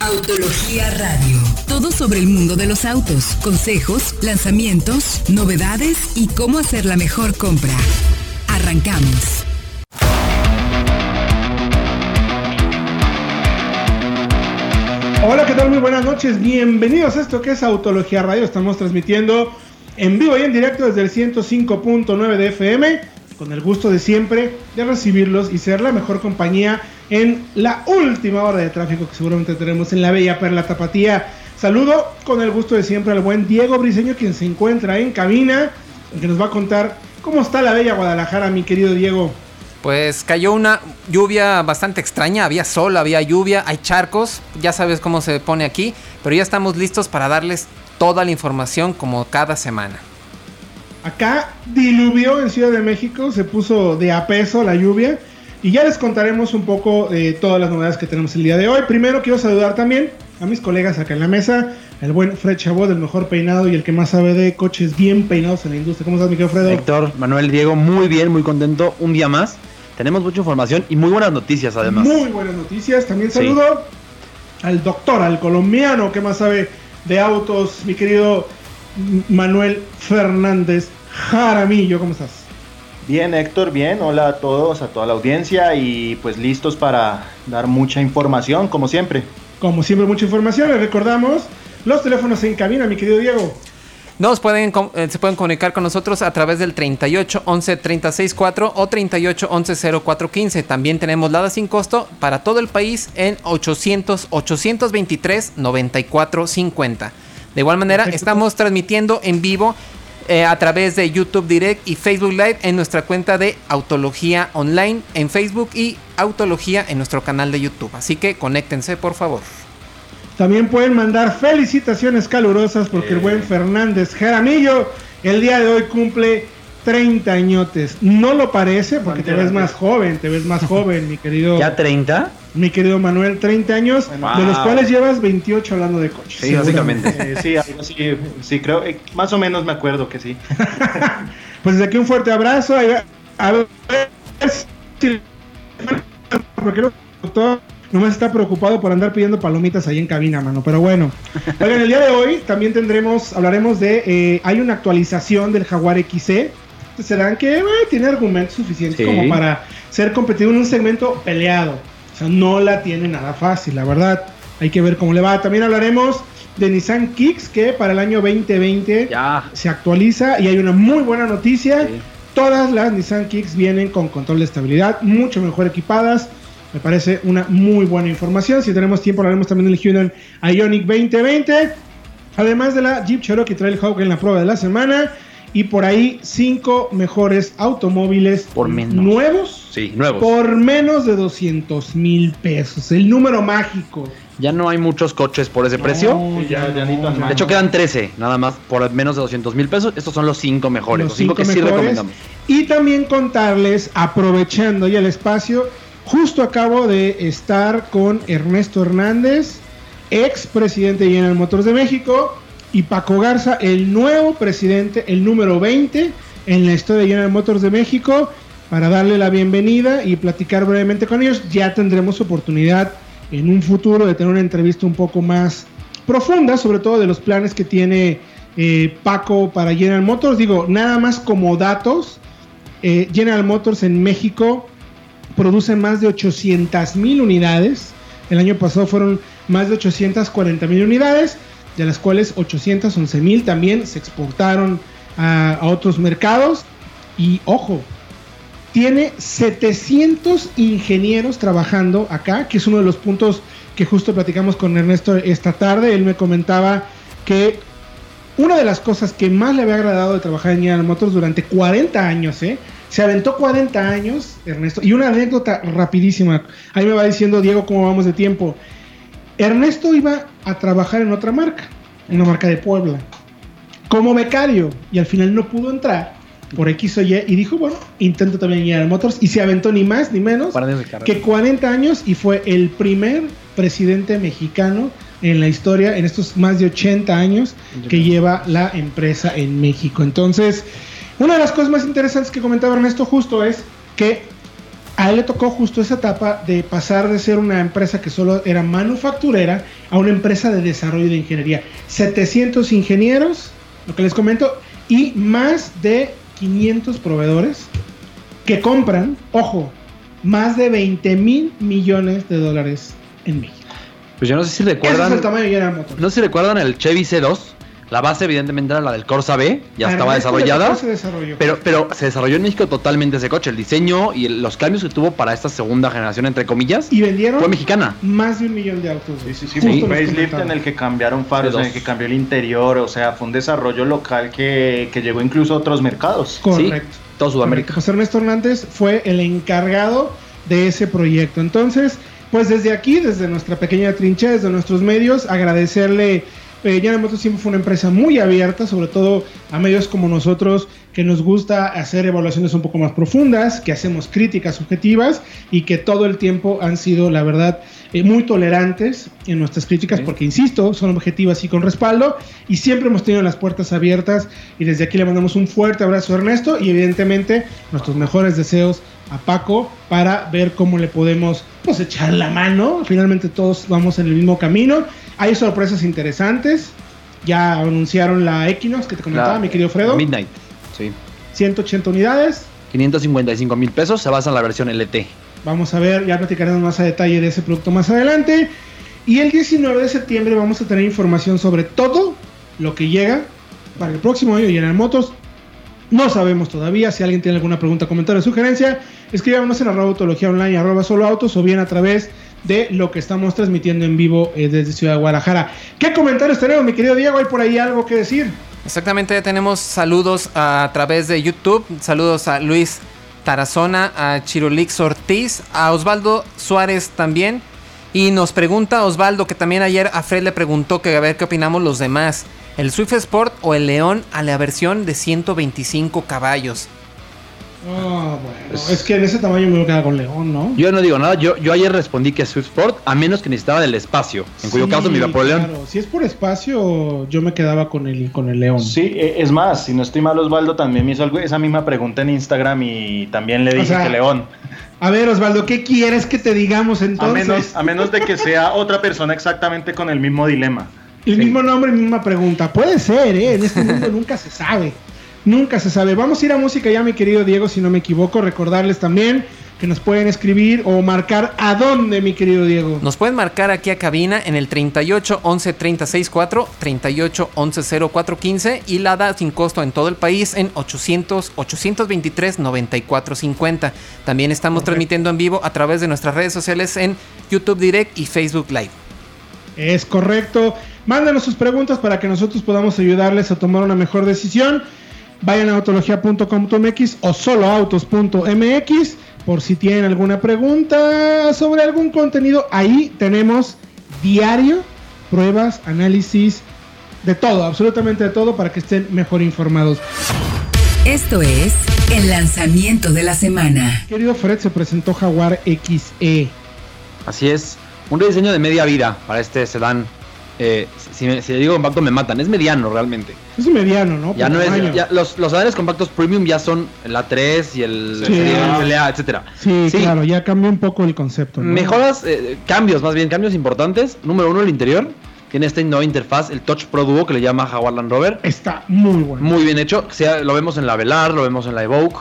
Autología Radio. Todo sobre el mundo de los autos, consejos, lanzamientos, novedades y cómo hacer la mejor compra. Arrancamos. Hola, ¿qué tal? Muy buenas noches. Bienvenidos a esto que es Autología Radio. Estamos transmitiendo en vivo y en directo desde el 105.9 de FM, con el gusto de siempre de recibirlos y ser la mejor compañía en la última hora de tráfico que seguramente tenemos en la bella Perla Tapatía. Saludo con el gusto de siempre al buen Diego Briseño, quien se encuentra en cabina, que nos va a contar cómo está la bella Guadalajara, mi querido Diego. Pues cayó una lluvia bastante extraña, había sol, había lluvia, hay charcos, ya sabes cómo se pone aquí, pero ya estamos listos para darles toda la información como cada semana. Acá diluvió en Ciudad de México, se puso de a peso la lluvia y ya les contaremos un poco de todas las novedades que tenemos el día de hoy. Primero quiero saludar también a mis colegas acá en la mesa, el buen Fred Chabot, el mejor peinado y el que más sabe de coches bien peinados en la industria. ¿Cómo estás, mi querido Fredo? Héctor, Manuel, Diego, muy bien, muy contento. Un día más. Tenemos mucha información y muy buenas noticias además. Muy buenas noticias. También saludo al doctor, al colombiano que más sabe de autos, mi querido Manuel Fernández Jaramillo. ¿Cómo estás? Bien, Héctor, bien. Hola a todos, a toda la audiencia y pues listos para dar mucha información, como siempre. Como siempre, mucha información. Les recordamos los teléfonos en cabina, mi querido Diego. Nos pueden, eh, se pueden comunicar con nosotros a través del 38 11 36 4 o 38 11 04 15. También tenemos Lada sin costo para todo el país en 800 823 94 50. De igual manera, estamos transmitiendo en vivo eh, a través de YouTube Direct y Facebook Live en nuestra cuenta de Autología Online en Facebook y Autología en nuestro canal de YouTube. Así que conéctense, por favor. También pueden mandar felicitaciones calurosas porque el buen Fernández Jaramillo el día de hoy cumple 30 añotes. No lo parece porque te ves más joven, te ves más joven, mi querido. ¿Ya 30? Mi querido Manuel, 30 años, de los cuales llevas 28 hablando de coches. Sí, básicamente. Eh, sí, algo así, sí, creo, eh, más o menos me acuerdo que sí. pues desde aquí un fuerte abrazo. A ver si... Porque el doctor nomás está preocupado por andar pidiendo palomitas ahí en cabina, mano. Pero bueno. Oigan, el día de hoy también tendremos, hablaremos de, eh, hay una actualización del Jaguar XC. Serán que eh, tiene argumentos suficientes Sí. como para ser competitivo en un segmento peleado. O sea, no la tiene nada fácil, la verdad. Hay que ver cómo le va. También hablaremos de Nissan Kicks, que para el año 2020 Ya. se actualiza y hay una muy buena noticia. Sí. Todas las Nissan Kicks vienen con control de estabilidad, mucho mejor equipadas. Me parece una muy buena información. Si tenemos tiempo, hablaremos también del Hyundai Ioniq 2020. Además de la Jeep Cherokee Trailhawk en la prueba de la semana. Y por ahí, cinco mejores automóviles Por menos. nuevos Sí, nuevos. por menos de 200 mil pesos. El número mágico. Ya no hay muchos coches por ese precio. No, ya, ya ni tan De hecho, quedan 13, nada más, por menos de 200 mil pesos. Estos son los 5 mejores, los los 5 que cinco sí mejores. recomendamos. Y también contarles, aprovechando ya el espacio, justo acabo de estar con Ernesto Hernández, ex presidente de General Motors de México, y Paco Garza, el nuevo presidente, el número 20 en la historia de General Motors de México, para darle la bienvenida y platicar brevemente con ellos. Ya tendremos oportunidad en un futuro de tener una entrevista un poco más profunda, sobre todo de los planes que tiene eh, Paco para General Motors. Digo, nada más como datos, eh, General Motors en México produce más de 800 mil unidades. El año pasado fueron más de 840 mil unidades, de las cuales 811 mil también se exportaron a, otros mercados. Y ojo, tiene 700 ingenieros trabajando acá, que es uno de los puntos que justo platicamos con Ernesto esta tarde. Él me comentaba que una de las cosas que más le había agradado de trabajar en General Motors durante 40 años, ¿eh? Se aventó 40 años, Ernesto. Y una anécdota rapidísima. Ahí me va diciendo Diego cómo vamos de tiempo. Ernesto iba a trabajar en otra marca, una marca de Puebla, como becario. Y al final no pudo entrar por X o Y. Y dijo, bueno, intento también en General Motors. Y se aventó ni más ni menos que 40 años y fue el primer presidente mexicano en la historia, en estos más de 80 años que lleva la empresa en México. Entonces, una de las cosas más interesantes que comentaba Ernesto justo es que a él le tocó justo esa etapa de pasar de ser una empresa que solo era manufacturera a una empresa de desarrollo de ingeniería. 700 ingenieros, lo que les comento, y más de 500 proveedores que compran, ojo, más de 20 mil millones de dólares en México. Pues yo no sé si recuerdan. es el tamaño. No sé si recuerdan el Chevy C2. La base, evidentemente, era la del Corsa B. Ya estaba de desarrollada. Pero, pero se desarrolló en México totalmente ese coche. El diseño y el- los cambios que tuvo para esta segunda generación, entre comillas, y vendieron fue mexicana. más de un millón de autos. Sí, sí, sí, fue un facelift en el que cambiaron faros, en el que cambió el interior, o sea, fue un desarrollo local que, que llegó incluso a otros mercados. Correcto. Todo Sudamérica. José Ernesto Hernández fue el encargado de ese proyecto. Entonces, pues desde aquí, desde nuestra pequeña trinchera, desde nuestros medios, agradecerle. Eh, General Motors siempre fue una empresa muy abierta, sobre todo a medios como nosotros, que nos gusta hacer evaluaciones un poco más profundas, que hacemos críticas objetivas y que todo el tiempo han sido, la verdad, eh, muy tolerantes en nuestras críticas, porque, insisto, son objetivas y con respaldo, y siempre hemos tenido las puertas abiertas, y desde aquí le mandamos un fuerte abrazo a Ernesto, y evidentemente nuestros mejores deseos a Paco para ver cómo le podemos pues echar la mano. Finalmente todos vamos en el mismo camino. Hay sorpresas interesantes. Ya anunciaron la Equinox que te comentaba, La- mi querido Fredo. Midnight. Sí. 180 unidades. 555 mil pesos. Se basa en la versión LT. Vamos a ver, ya platicaremos más a detalle de ese producto más adelante. Y el 19 de septiembre vamos a tener información sobre todo lo que llega para el próximo año General Motors. No sabemos todavía. Si alguien tiene alguna pregunta, comentario o sugerencia, escríbanos en arroba autología online, arroba solo autos o bien a través de lo que estamos transmitiendo en vivo eh, desde Ciudad de Guadalajara. ¿Qué comentarios tenemos, mi querido Diego? ¿Hay por ahí algo que decir? Exactamente, ya tenemos saludos a través de YouTube. Saludos a Luis Tarazona, a Chirolix Ortiz, a Osvaldo Suárez también. Y nos pregunta Osvaldo, que también ayer a Fred le preguntó que a ver qué opinamos los demás. ¿El Swift Sport o el León a la versión de 125 caballos? Ah, bueno. Es que en ese tamaño me voy a quedar con León, ¿no? Yo no digo nada. Yo, yo ayer respondí que Swift Sport, a menos que necesitaba del espacio. En cuyo Sí, caso me iba por León. claro. Si es por espacio, yo me quedaba con el, con el León. Sí, e- es más, si no estoy mal, Osvaldo también me hizo algo, esa misma pregunta en Instagram y también le O dije sea, que León. A ver, Osvaldo, ¿qué quieres que te digamos A entonces? menos, a menos de que sea otra persona exactamente con el mismo dilema. El mismo nombre, misma pregunta. Puede ser, ¿eh? En este mundo nunca se sabe. Nunca se sabe. Vamos a ir a música ya, mi querido Diego, si no me equivoco. Recordarles también que nos pueden escribir o marcar a dónde, mi querido Diego. Nos pueden marcar aquí a cabina en el 38 11 36 4, 38 11 04 15 y la da sin costo en todo el país en 800 823 94 50. También estamos transmitiendo en vivo a través de nuestras redes sociales en YouTube Direct y Facebook Live. Es correcto. Mándanos sus preguntas para que nosotros podamos ayudarles a tomar una mejor decisión. Vayan a autología.com.mx o soloautos.mx por si tienen alguna pregunta sobre algún contenido. Ahí tenemos diario, pruebas, análisis, de todo, absolutamente de todo para que estén mejor informados. Esto es el lanzamiento de la semana. Querido Fred, se presentó Jaguar XE. Así es. Un rediseño de media vida para este sedán. Eh, si, me- si le digo compacto me matan. Es mediano realmente. Es mediano, ¿no? Ya Por no es. ya los, los sedanes compactos premium ya son el A3 y el, Sí. el etcétera. Sí, Sí. claro, ya cambió un poco el concepto. ¿no? Mejoras, eh, cambios, más bien, cambios importantes. Número uno, el interior. Tiene esta nueva interfaz, el Touch Pro Duo que le llama Jaguar Land Rover. Está muy bueno. Muy bien hecho. Sea, lo vemos en la Velar, lo vemos en la Evoque.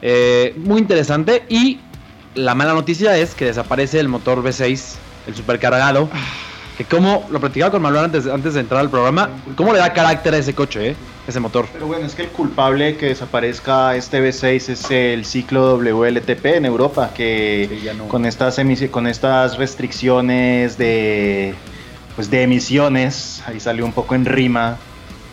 Eh, muy interesante. Y la mala noticia es que desaparece el motor V6, el supercargado. Que como lo platicaba con Manuel antes, antes de entrar al programa, cómo le da carácter a ese coche, eh? ese motor. Pero bueno, es que el culpable que desaparezca este V6 es el ciclo WLTP en Europa, que Sí, no. con, estas con estas restricciones de, pues de emisiones, ahí salió un poco en rima,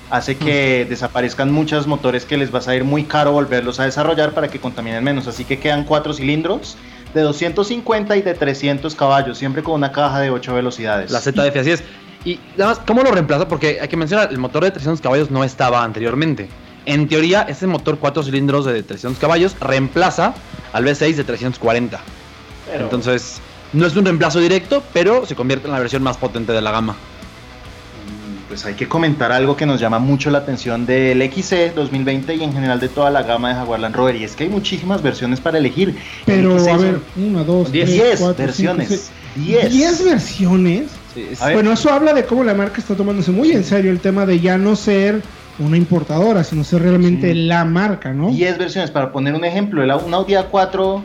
hace que desaparezcan muchos motores que les va a salir muy caro volverlos a desarrollar para que contaminen menos. Así que quedan cuatro cilindros de 250 y de 300 caballos, siempre con una caja de 8 velocidades. La ZF, así es. Y nada más, ¿cómo lo reemplaza? Porque hay que mencionar, el motor de 300 caballos no estaba anteriormente. En teoría, ese motor 4 cilindros de 300 caballos reemplaza al V6 de 340. Pero- Entonces, no es un reemplazo directo, pero se convierte en la versión más potente de la gama. Pues hay que comentar algo que nos llama mucho la atención del XC 2020 y en general de toda la gama de Jaguar Land Rover. Y es que hay muchísimas versiones para elegir. Pero, El a ver, una, dos, Diez. tres, Diez cuatro, versiones. cinco, seis. Diez. ¿Diez versiones? Sí, es-. Bueno, eso habla de cómo la marca está tomándose muy en serio el tema de ya no ser una importadora, sino ser realmente Sí. la marca, ¿no? 10 versiones. Para poner un ejemplo, el, un Audi A4,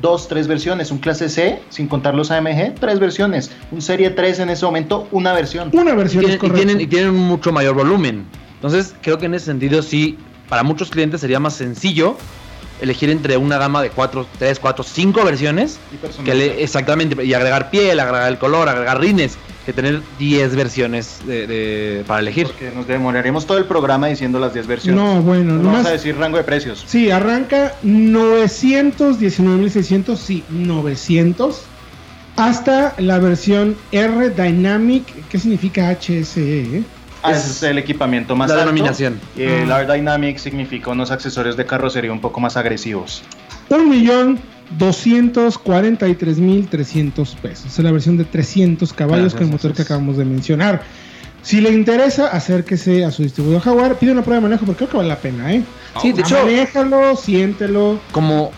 2, 3 versiones. Un clase C, sin contar los AMG, 3 versiones. Un Serie 3 en ese momento, una versión. Una y, versión tienen, es y tienen- y tienen un mucho mayor volumen. Entonces, creo que en ese sentido sí, para muchos clientes sería más sencillo elegir entre una gama de 4, 3, 4, 5 versiones. Y. Que le, exactamente, y agregar piel, agregar el color, agregar rines, que tener 10 versiones de, de- para elegir. Porque nos demoraremos todo el programa diciendo las 10 versiones. No, bueno, nomás- vamos a decir rango de precios. Sí, arranca 919.600, sí, 900. Hasta la versión R Dynamic, ¿qué significa HSE? eh? Ah, es el equipamiento más la alto. denominación. Y el Ah. R Dynamic significa unos accesorios de carrocería un poco más agresivos. 1.243.300 pesos. Es la versión de 300 caballos con el motor que acabamos de mencionar. Si le interesa, acérquese a su distribuidor Jaguar, pide una prueba de manejo porque creo que vale la pena, ¿eh? Sí, de hecho, Manéjalo, siéntelo. como,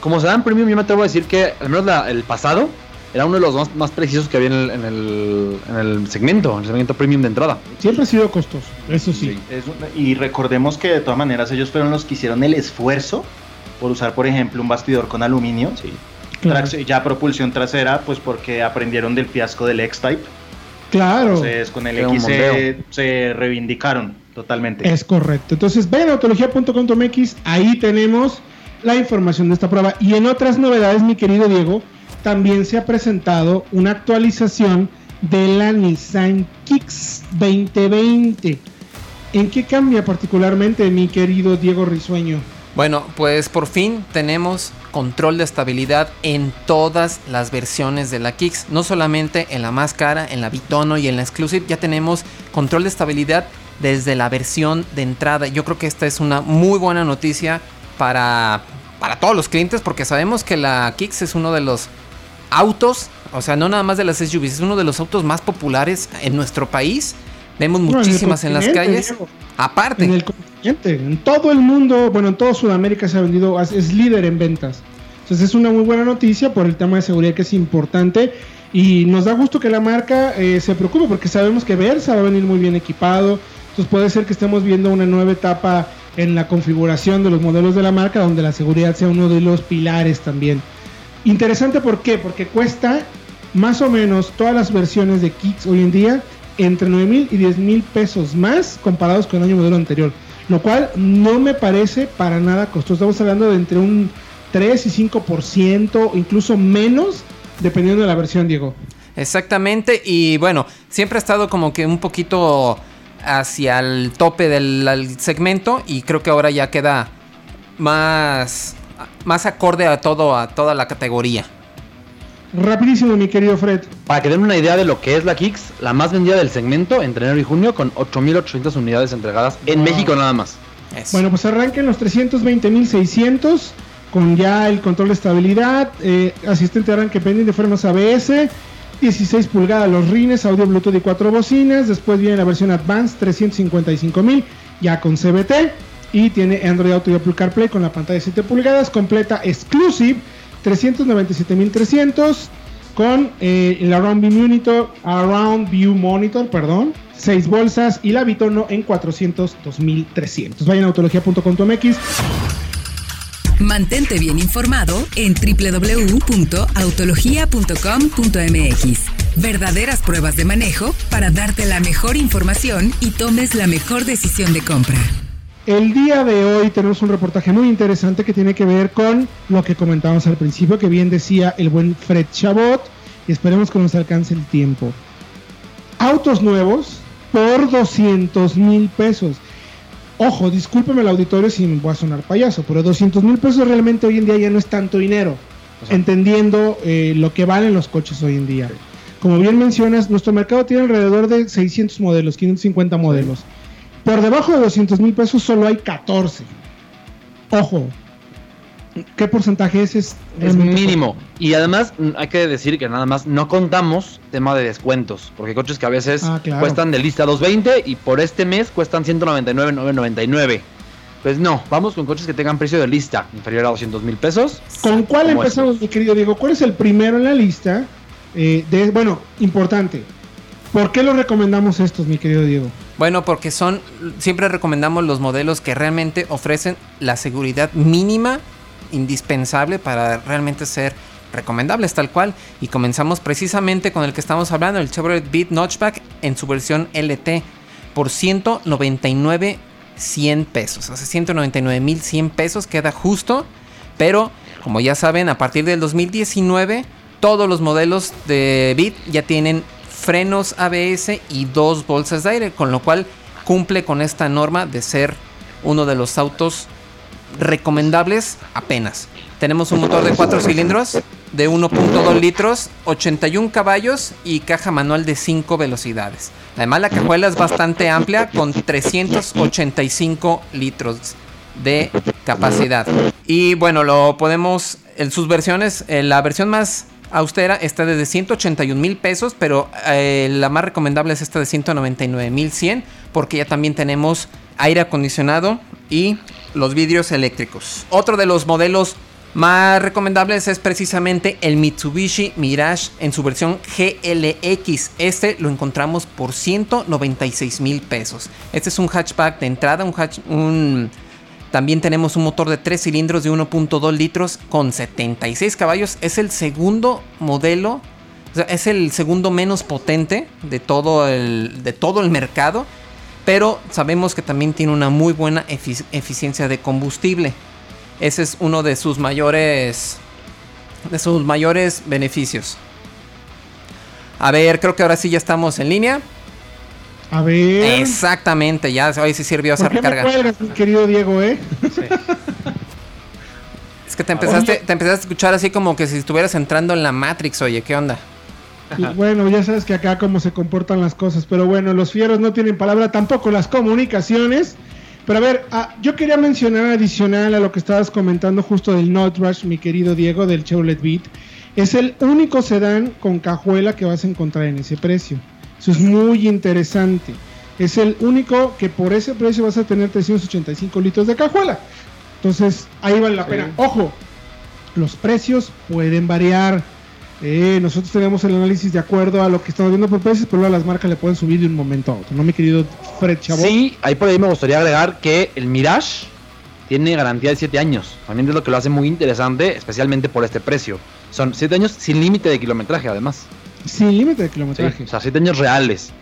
como se dan premium, yo me atrevo a decir que al menos la- el pasado era uno de los más, más precisos que había en el, en, el, en el segmento, en el segmento premium de entrada. Siempre ha sido costoso, eso sí. Es y recordemos que de todas maneras ellos fueron los que hicieron el esfuerzo por usar, por ejemplo, un bastidor con aluminio. Claro. Trac- ya propulsión trasera, pues porque aprendieron del fiasco del X-Type. Claro. Entonces con el X se, se reivindicaron totalmente. Es correcto. Entonces, vayan a autología.com.mx, ahí tenemos la información de esta prueba. Y en otras novedades, mi querido Diego, también se ha presentado una actualización de la Nissan Kicks 2020. ¿En qué cambia particularmente, mi querido Diego Risueño? Bueno, pues por fin tenemos control de estabilidad en todas las versiones de la Kicks. No solamente en la más cara, en la Bitono y en la Exclusive. Ya tenemos control de estabilidad desde la versión de entrada. Yo creo que esta es una muy buena noticia para, para todos los clientes porque sabemos que la Kicks es uno de los autos, o sea, no nada más de las SUVs, es uno de los autos más populares en nuestro país. Vemos No, en el muchísimas en las calles. Diego. Aparte, En el continente, en todo el mundo, bueno, en todo Sudamérica se ha vendido, es, es líder en ventas. Entonces es una muy buena noticia por el tema de seguridad que es importante y nos da gusto que la marca eh, se preocupe porque sabemos que Versa va a venir muy bien equipado. Entonces puede ser que estemos viendo una nueva etapa en la configuración de los modelos de la marca donde la seguridad sea uno de los pilares también. Interesante ¿por qué? Porque cuesta más o menos todas las versiones de Kicks hoy en día entre 9 mil y 10 mil pesos más comparados con el año modelo anterior. Lo cual no me parece para nada costoso. Estamos hablando de entre un 3 y 5%, incluso menos, dependiendo de la versión, Diego. Exactamente, y bueno, siempre ha estado como que un poquito hacia el tope del segmento y creo que ahora ya queda más, más acorde a todo, a toda la categoría. Rapidísimo, mi querido Fred. Para que den una idea de lo que es la Kicks, la más vendida del segmento entre enero y junio con 8.800 unidades entregadas en Wow. México nada más. Eso. Bueno, pues arranquen los 320.600 con ya el control de estabilidad, eh, asistente de arranque pendiente de frenos ABS, 16 pulgadas los rines, audio Bluetooth y 4 bocinas. Después viene la versión Advanced 355.000 ya con CBT y tiene Android Auto y Apple CarPlay con la pantalla de 7 pulgadas, completa Exclusive 397.300 con eh, el Around View Monitor, Around View Monitor, perdón, 6 bolsas y la Bitono en 402.300. Vayan a autología.com.mx. Mantente bien informado en www.autologia.com.mx. Verdaderas pruebas de manejo para darte la mejor información y tomes la mejor decisión de compra. El día de hoy tenemos un reportaje muy interesante que tiene que ver con lo que comentábamos al principio, que bien decía el buen Fred Chabot, y esperemos que nos alcance el tiempo. Autos nuevos por 200 mil pesos. Ojo, discúlpeme el auditorio si me voy a sonar payaso, pero 200 mil pesos realmente hoy en día ya no es tanto dinero, entendiendo eh, lo que valen los coches hoy en día. Como bien mencionas, nuestro mercado tiene alrededor de 600 modelos, 550 modelos. Por debajo de 200 mil pesos solo hay 14. Ojo, ¿Qué porcentaje es? Es, Es mínimo. Y además mm, hay que decir que nada más no contamos tema de descuentos. Porque hay coches que a veces Ah, claro. cuestan de lista 220 y por este mes cuestan 199,999. Pues no, vamos con coches que tengan precio de lista inferior a 200 mil pesos. ¿Con cuál como empezamos, mi querido Diego? ¿Cuál es el primero en la lista? Eh, de, bueno, importante. ¿Por qué lo recomendamos estos, mi querido Diego? Bueno, porque son, siempre recomendamos los modelos que realmente ofrecen la seguridad mínima indispensable para realmente ser recomendables tal cual. Y comenzamos precisamente con el que estamos hablando, el Chevrolet Beat Notchback en su versión LT por 199 100 pesos. O sea, 199 mil 100 pesos queda justo. Pero como ya saben, a partir del 2019 todos los modelos de Beat ya tienen frenos ABS y dos bolsas de aire, con lo cual cumple con esta norma de ser uno de los autos recomendables apenas. Tenemos un motor de 4 cilindros de 1.2 litros, 81 caballos y caja manual de 5 velocidades. Además la cajuela es bastante amplia con 385 litros de capacidad. Y bueno, lo podemos en sus versiones, eh, la versión más austera está desde 181 mil pesos, pero eh, la más recomendable es esta de 199 mil 100, porque ya también tenemos aire acondicionado y los vidrios eléctricos. Otro de los modelos más recomendables es precisamente el Mitsubishi Mirage en su versión GLX. Este lo encontramos por 196 mil pesos. Este es un hatchback de entrada, un, hatch- un también tenemos un motor de 3 cilindros de 1.2 litros con 76 caballos. Es el segundo modelo, o sea, es el segundo menos potente de todo el, de todo el mercado. Pero sabemos que también tiene una muy buena efic- eficiencia de combustible. Ese es uno de sus mayores, de sus mayores beneficios. A ver, creo que ahora sí ya estamos en línea. A ver. Exactamente, ya hoy sí sirvió esa ¿Por qué me recarga. cuelgas, mi querido Diego, eh? Es que te empezaste, te empezaste a escuchar así como que si estuvieras entrando en la Matrix, oye, ¿qué onda? Y bueno, ya sabes que acá cómo se comportan las cosas, pero bueno, los fieros no tienen palabra, tampoco las comunicaciones. Pero a ver, ah, yo quería mencionar adicional a lo que estabas comentando justo del Not Rush, mi querido Diego, del Chevrolet Beat. Es el único sedán con cajuela que vas a encontrar en ese precio. Eso es muy interesante. Es el único que por ese precio vas a tener 385 litros de cajuela. Entonces, ahí vale la pena. Ojo, los precios pueden variar. Eh, nosotros tenemos el análisis de acuerdo a lo que estamos viendo por precios, pero luego las marcas le pueden subir de un momento a otro, ¿no, mi querido Fred Chabot? Sí, ahí por ahí me gustaría agregar que el Mirage tiene garantía de 7 años. También es lo que lo hace muy interesante, especialmente por este precio. Son 7 años sin límite de kilometraje, además. Sin límite de Sí, kilometraje. o sea, 7 años reales.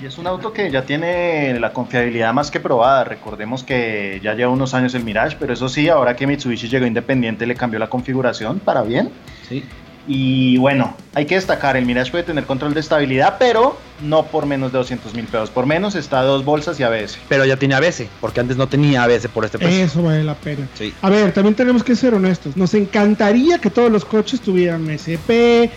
Y es un auto que ya tiene la confiabilidad más que probada. Recordemos que ya lleva unos años el Mirage, pero eso sí, ahora que Mitsubishi llegó independiente le cambió la configuración para bien. Sí. Y bueno, hay que destacar, el Mirage puede tener control de estabilidad, pero no por menos de 200 mil pesos. Por menos está dos bolsas y ABS. Pero ya tiene ABS, porque antes no tenía ABS por este precio. Eso vale la pena. Sí. A ver, también tenemos que ser honestos. Nos encantaría que todos los coches tuvieran SP,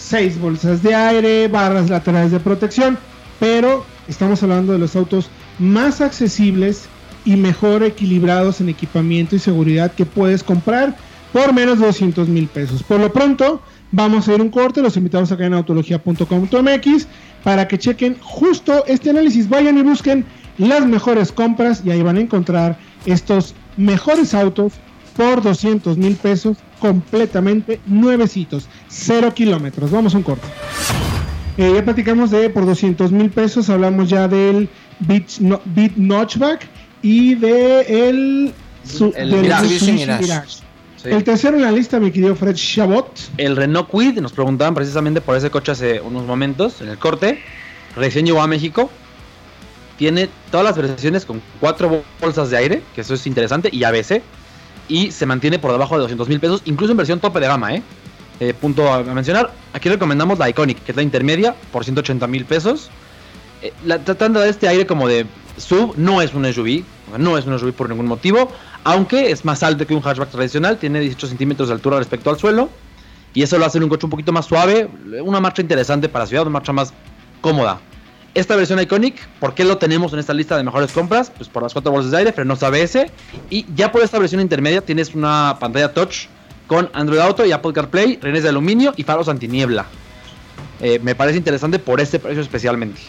seis bolsas de aire, barras laterales de protección, pero estamos hablando de los autos más accesibles y mejor equilibrados en equipamiento y seguridad que puedes comprar por menos de 200 mil pesos. Por lo pronto, vamos a ir un corte. Los invitamos acá en autología.com.mx para que chequen justo este análisis. Vayan y busquen las mejores compras y ahí van a encontrar estos mejores autos por 200 mil pesos completamente nuevecitos, cero kilómetros. Vamos a un corte. Eh, ya platicamos de por 200 mil pesos, hablamos ya del Beat, no- Beat Notchback y de el, su- El del Mirage. Mitsubishi Mirage. Mirage. Sí. El tercero en la lista, mi querido Fred Chabot. El Renault Kwid, nos preguntaban precisamente por ese coche hace unos momentos en el corte. Recién llegó a México. Tiene todas las versiones con cuatro bolsas de aire, que eso es interesante, y ABS. Y se mantiene por debajo de 200 mil pesos, incluso en versión tope de gama, ¿eh? Eh, punto a mencionar. Aquí recomendamos la Iconic, que es la intermedia, por 180 mil pesos. Eh, la, tratando de este aire como de sub, no es un SUV, no es un SUV por ningún motivo, aunque es más alto que un hatchback tradicional, tiene 18 centímetros de altura respecto al suelo, y eso lo hace un coche un poquito más suave, una marcha interesante para ciudad, una marcha más cómoda. Esta versión Iconic, ¿por qué lo tenemos en esta lista de mejores compras? Pues por las cuatro bolsas de aire, frenos ABS. Y ya por esta versión intermedia tienes una pantalla touch con Android Auto y Apple CarPlay, renes de aluminio y faros antiniebla. Eh, me parece interesante por este precio especialmente.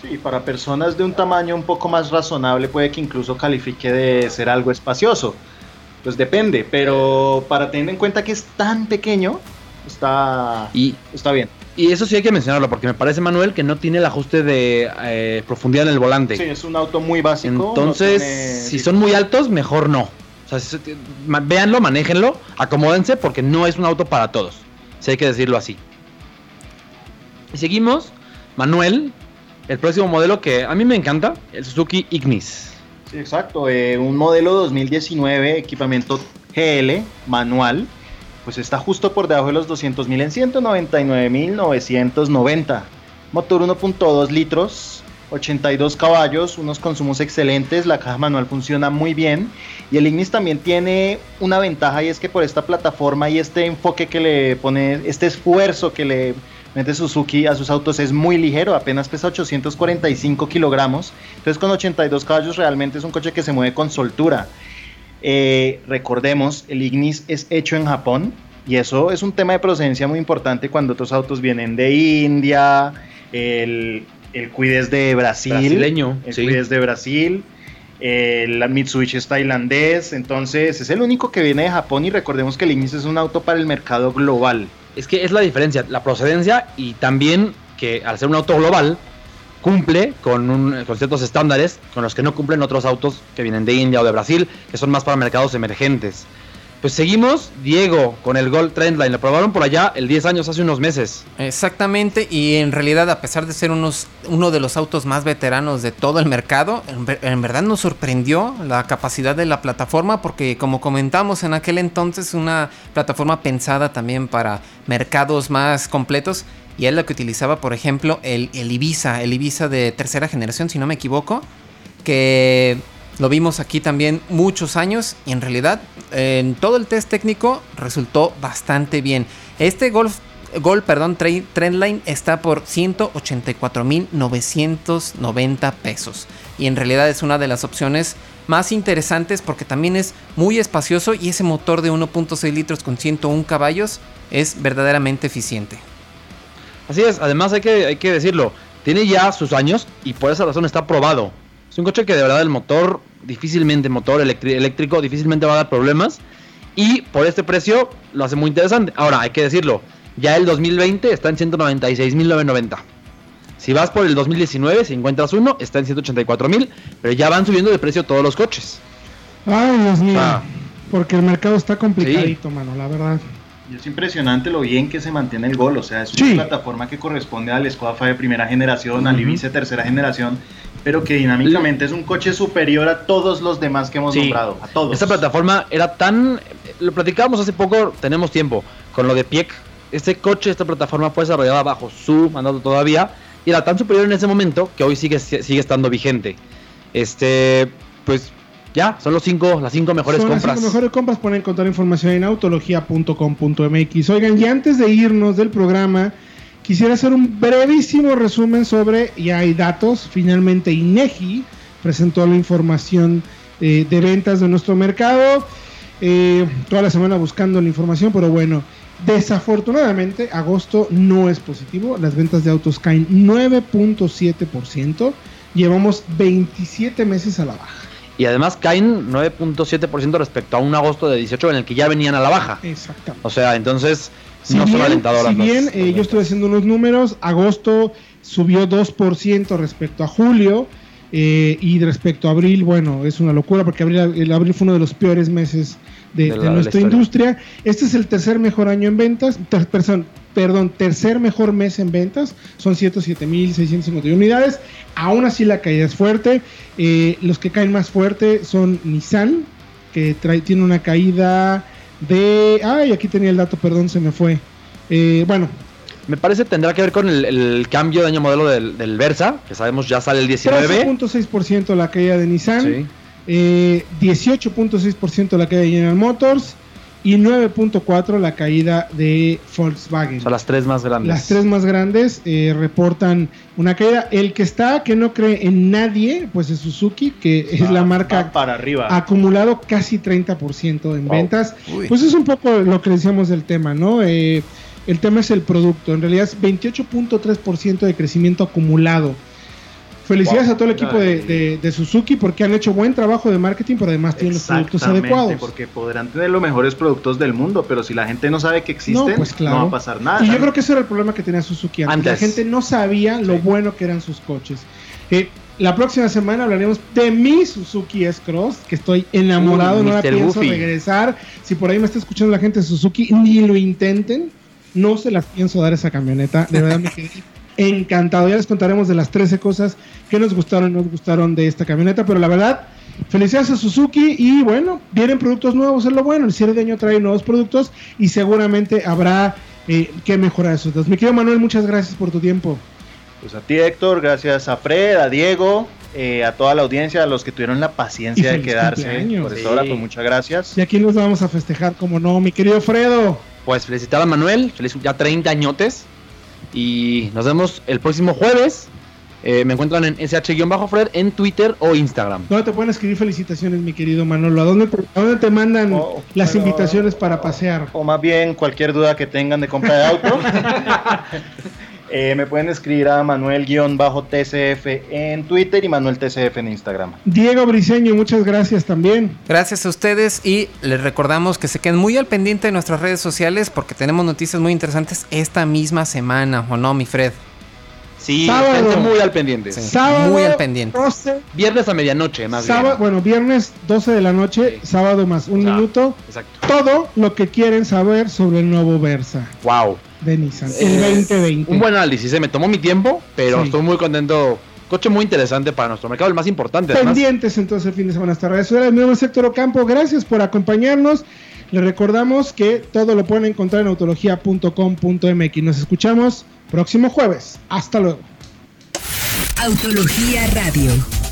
Sí, para personas de un tamaño un poco más razonable puede que incluso califique de ser algo espacioso. Pues depende, pero para tener en cuenta que es tan pequeño, está, Y, está bien. Y eso sí hay que mencionarlo, porque me parece, Manuel, que no tiene el ajuste de eh, profundidad en el volante. Sí, es un auto muy básico. no Entonces, tiene- si son muy altos, mejor no. O sea, si- véanlo, manéjenlo, acomódense, porque no es un auto para todos. Si hay que decirlo así. Y seguimos, Manuel, el próximo modelo que a mí me encanta, el Suzuki Ignis. Sí, exacto. eh, un modelo 2019, equipamiento GL, manual, pues está justo por debajo de los 200 mil en 199.990. Motor 1.2 litros, 82 caballos, unos consumos excelentes, la caja manual funciona muy bien. Y el Ignis también tiene una ventaja y es que por esta plataforma y este enfoque que le pone, este esfuerzo que le mete Suzuki a sus autos es muy ligero, apenas pesa 845 kilogramos. Entonces con 82 caballos realmente es un coche que se mueve con soltura. Eh, recordemos, el Ignis es hecho en Japón y eso es un tema de procedencia muy importante cuando otros autos vienen de India, el, el Kwid es de Brasil, Brasileño, el sí. Kwid es de Brasil, el Mitsubishi es tailandés, entonces es el único que viene de Japón y recordemos que el Ignis es un auto para el mercado global. Es que es la diferencia, la procedencia y también que al ser un auto global cumple con, un- con ciertos estándares con los que no cumplen otros autos que vienen de India o de Brasil, que son más para mercados emergentes. Pues seguimos, Diego, con el Gold Trendline. Lo probaron por allá el 10 años, hace unos meses. Exactamente, y en realidad a pesar de ser unos, uno de los autos más veteranos de todo el mercado, en, en verdad nos sorprendió la capacidad de la plataforma porque como comentamos en aquel entonces una plataforma pensada también para mercados más completos y es lo que utilizaba por ejemplo el, Ibiza, el Ibiza de tercera generación si no me equivoco, que lo vimos aquí también muchos años y en realidad en todo el test técnico resultó bastante bien. Este Golf Gol, perdón, Trendline está por 184.990 pesos. Y en realidad es una de las opciones más interesantes porque también es muy espacioso y ese motor de 1.6 litros con 101 caballos es verdaderamente eficiente. Así es, además hay que, hay que decirlo, tiene ya sus años y por esa razón está probado. Es un coche que de verdad el motor, difícilmente, motor eléctrico, difícilmente va a dar problemas. Y por este precio lo hace muy interesante. Ahora, hay que decirlo, ya el 2020 está en 196.990. Si vas por el 2019, si encuentras uno, está en 184.000, pero ya van subiendo de precio todos los coches. Ay, Dios mío. Ah. Porque el mercado está complicadito, mano, la verdad. Y es impresionante lo bien que se mantiene el Gol, o sea, es una Sí. plataforma que corresponde al Skoda de primera generación, al. Ibiza de tercera generación, pero que dinámicamente es un coche superior a todos los demás que hemos Sí. nombrado, a todos. Esta plataforma era tan. Lo platicábamos hace poco, tenemos tiempo, con lo de Pieck. Este coche, esta plataforma fue desarrollada bajo su mandato todavía. Y era tan superior en ese momento que hoy sigue, sigue estando vigente. Este. Pues ya, son los cinco, las cinco mejores Son las compras. cinco mejores compras. Pueden encontrar información en autología.com.mx. Oigan, y antes de irnos del programa, quisiera hacer un brevísimo resumen sobre, y hay datos, finalmente INEGI presentó la información eh, de ventas de nuestro mercado. Eh, toda la semana buscando la información, pero bueno, desafortunadamente agosto no es positivo. Las ventas de autos caen 9.7%. Llevamos 27 meses a la baja. Y además caen 9.7% respecto a un agosto de 18 en el que ya venían a la baja. Exactamente. O sea, entonces Si no son bien, alentadoras. si bien, eh, yo estuve haciendo unos números, agosto subió 2% respecto a julio eh, y respecto a abril, bueno, es una locura porque abril, el abril fue uno de los peores meses de, De de la- de la nuestra industria. Este es el tercer mejor año en ventas, ter- perdón, perdón, tercer mejor mes en ventas, son 107.651 unidades. Aún así la caída es fuerte. Eh, los que caen más fuerte son Nissan, que trae, tiene una caída de... Ay, aquí tenía el dato, perdón, se me fue. Eh, bueno, Me parece tendrá que ver con el, el cambio de año modelo del, del Versa, que sabemos ya sale el 19. 13.6% la caída de Nissan, Sí. eh, 18.6% la caída de General Motors y 9.4 la caída de Volkswagen. Son las tres más grandes. Las tres más grandes eh, reportan una caída. El que está, que no cree en nadie, pues es Suzuki, que es la va marca para arriba. acumulado casi 30% en Wow. ventas. Uy. Pues es un poco lo que decíamos del tema, ¿no? Eh, el tema es el producto. En realidad es 28.3% de crecimiento acumulado. Felicidades Wow. a todo el equipo de, de- de Suzuki porque han hecho buen trabajo de marketing, pero además tienen los productos adecuados. porque podrán tener los mejores productos del mundo, pero si la gente no sabe que existen, No, pues claro. no va a pasar nada. Y yo creo que ese era el problema que tenía Suzuki antes. La Antes. gente no sabía lo Sí. bueno que eran sus coches. Eh, la próxima semana hablaremos de mi Suzuki S-Cross, que estoy enamorado, no la pienso regresar. Si por ahí me está escuchando la gente de Suzuki, ni lo intenten. No se las pienso dar esa camioneta. De verdad me quedé encantado. Ya les contaremos de las 13 cosas que nos gustaron y no nos gustaron de esta camioneta. Pero la verdad, felicidades a Suzuki. Y bueno, vienen productos nuevos, es lo bueno. El cierre de año trae nuevos productos y seguramente habrá eh, que mejorar esos dos. Mi querido Manuel, muchas gracias por tu tiempo. Pues a ti, Héctor, gracias a Fred, a Diego, eh, a toda la audiencia, a los que tuvieron la paciencia de quedarse por esta Sí. hora, pues muchas gracias. Y aquí nos vamos a festejar, como no, mi querido Fredo. Pues felicitar a Manuel, feliz ya 30 añotes. Y nos vemos el próximo jueves. Eh, me encuentran en SH-Fred en Twitter o Instagram. ¿Dónde te pueden escribir felicitaciones, mi querido Manolo? ¿A dónde te, a dónde te mandan Oh, las pero- invitaciones para pasear? O más bien cualquier duda que tengan de compra de auto. eh, me pueden escribir a Manuel-TCF en Twitter y Manuel TCF en Instagram. Diego Briseño, muchas gracias también. Gracias a ustedes y les recordamos que se queden muy al pendiente de nuestras redes sociales porque tenemos noticias muy interesantes esta misma semana, ¿o no, mi Fred? Sí, Sábado. muy al pendiente. Sí. Sábado, muy al pendiente. 12, Viernes a medianoche, más sábado, bien. bueno, viernes 12 de la noche, Sí. sábado más un O sea, minuto. Exacto. Todo lo que quieren saber sobre el nuevo Versa Wow. De Nissan, Eh, el 2020. Un buen análisis, se me tomó mi tiempo, pero Sí. estoy muy contento. Coche muy interesante para nuestro mercado, el más importante. además. Pendientes entonces el fin de semana hasta redes sociales. Mi nombre es Héctor Ocampo, gracias por acompañarnos. Les recordamos que todo lo pueden encontrar en autología.com.mx. Nos escuchamos próximo jueves. Hasta luego. Autología Radio.